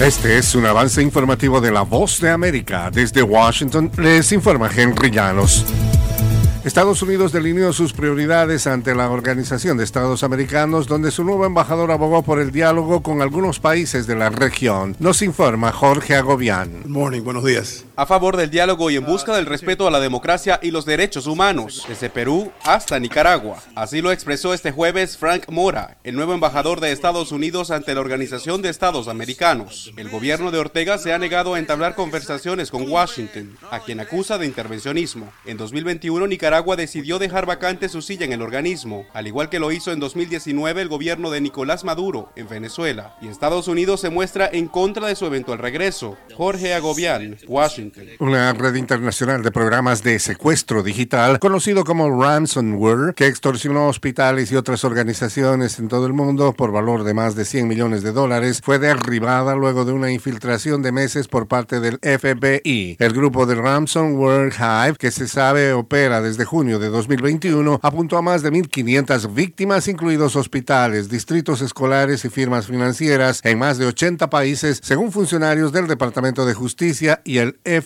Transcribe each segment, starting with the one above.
Este es un avance informativo de la Voz de América. Desde Washington les informa Henry Llanos. Estados Unidos delineó sus prioridades ante la Organización de Estados Americanos, donde su nuevo embajador abogó por el diálogo con algunos países de la región. Nos informa Jorge Agobián. Good morning, buenos días. A favor del diálogo y en busca del respeto a la democracia y los derechos humanos, desde Perú hasta Nicaragua. Así lo expresó este jueves Frank Mora, el nuevo embajador de Estados Unidos ante la Organización de Estados Americanos. El gobierno de Ortega se ha negado a entablar conversaciones con Washington, a quien acusa de intervencionismo. En 2021, Nicaragua Nicaragua decidió dejar vacante su silla en el organismo, al igual que lo hizo en 2019 el gobierno de Nicolás Maduro en Venezuela. Y Estados Unidos se muestra en contra de su eventual regreso. Jorge Agobián, Washington. Una red internacional de programas de secuestro digital, conocido como ransomware, que extorsionó hospitales y otras organizaciones en todo el mundo por valor de más de 100 millones de dólares, fue derribada luego de una infiltración de meses por parte del FBI. El grupo de ransomware Hive, que se sabe opera desde de junio de 2021 apuntó a más de 1.500 víctimas, incluidos hospitales, distritos escolares y firmas financieras en más de 80 países, según funcionarios del Departamento de Justicia y el FBI.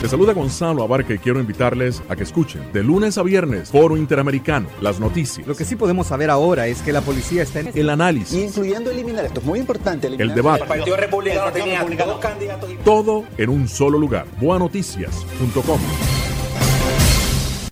Les saluda Gonzalo Abarca y quiero invitarles a que escuchen de lunes a viernes Foro Interamericano, las noticias. Lo que sí podemos saber ahora es que la policía está en el análisis, incluyendo eliminar esto es muy importante, el debate, el Partido Republicano tenía dos candidatos, todo en un solo lugar. Boanoticias.com.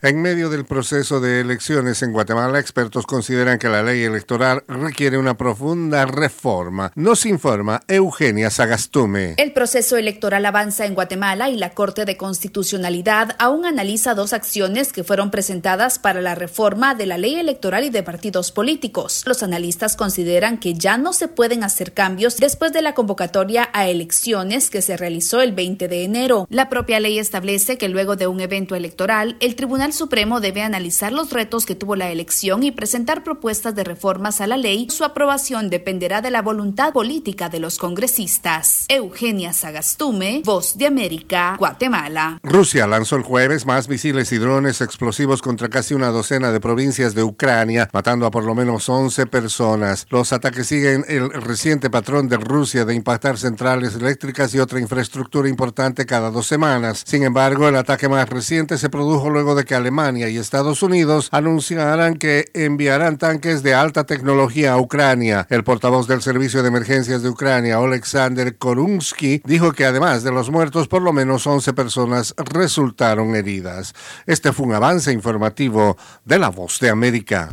En medio del proceso de elecciones en Guatemala, expertos consideran que la ley electoral requiere una profunda reforma. Nos informa Eugenia Sagastume. El proceso electoral avanza en Guatemala y la Corte de Constitucionalidad aún analiza dos acciones que fueron presentadas para la reforma de la ley electoral y de partidos políticos. Los analistas consideran que ya no se pueden hacer cambios después de la convocatoria a elecciones que se realizó el 20 de enero. La propia ley establece que luego de un evento electoral, el Tribunal Supremo debe analizar los retos que tuvo la elección y presentar propuestas de reformas a la ley. Su aprobación dependerá de la voluntad política de los congresistas. Eugenia Sagastume, Voz de América, Guatemala. Rusia lanzó el jueves más misiles y drones explosivos contra casi una docena de provincias de Ucrania, matando a por lo menos 11 personas. Los ataques siguen el reciente patrón de Rusia de impactar centrales eléctricas y otra infraestructura importante cada dos semanas. Sin embargo, el ataque más reciente se produjo luego de Alemania y Estados Unidos anunciarán que enviarán tanques de alta tecnología a Ucrania. El portavoz del Servicio de Emergencias de Ucrania, Alexander Korunsky, dijo que además de los muertos, por lo menos 11 personas resultaron heridas. Este fue un avance informativo de La Voz de América.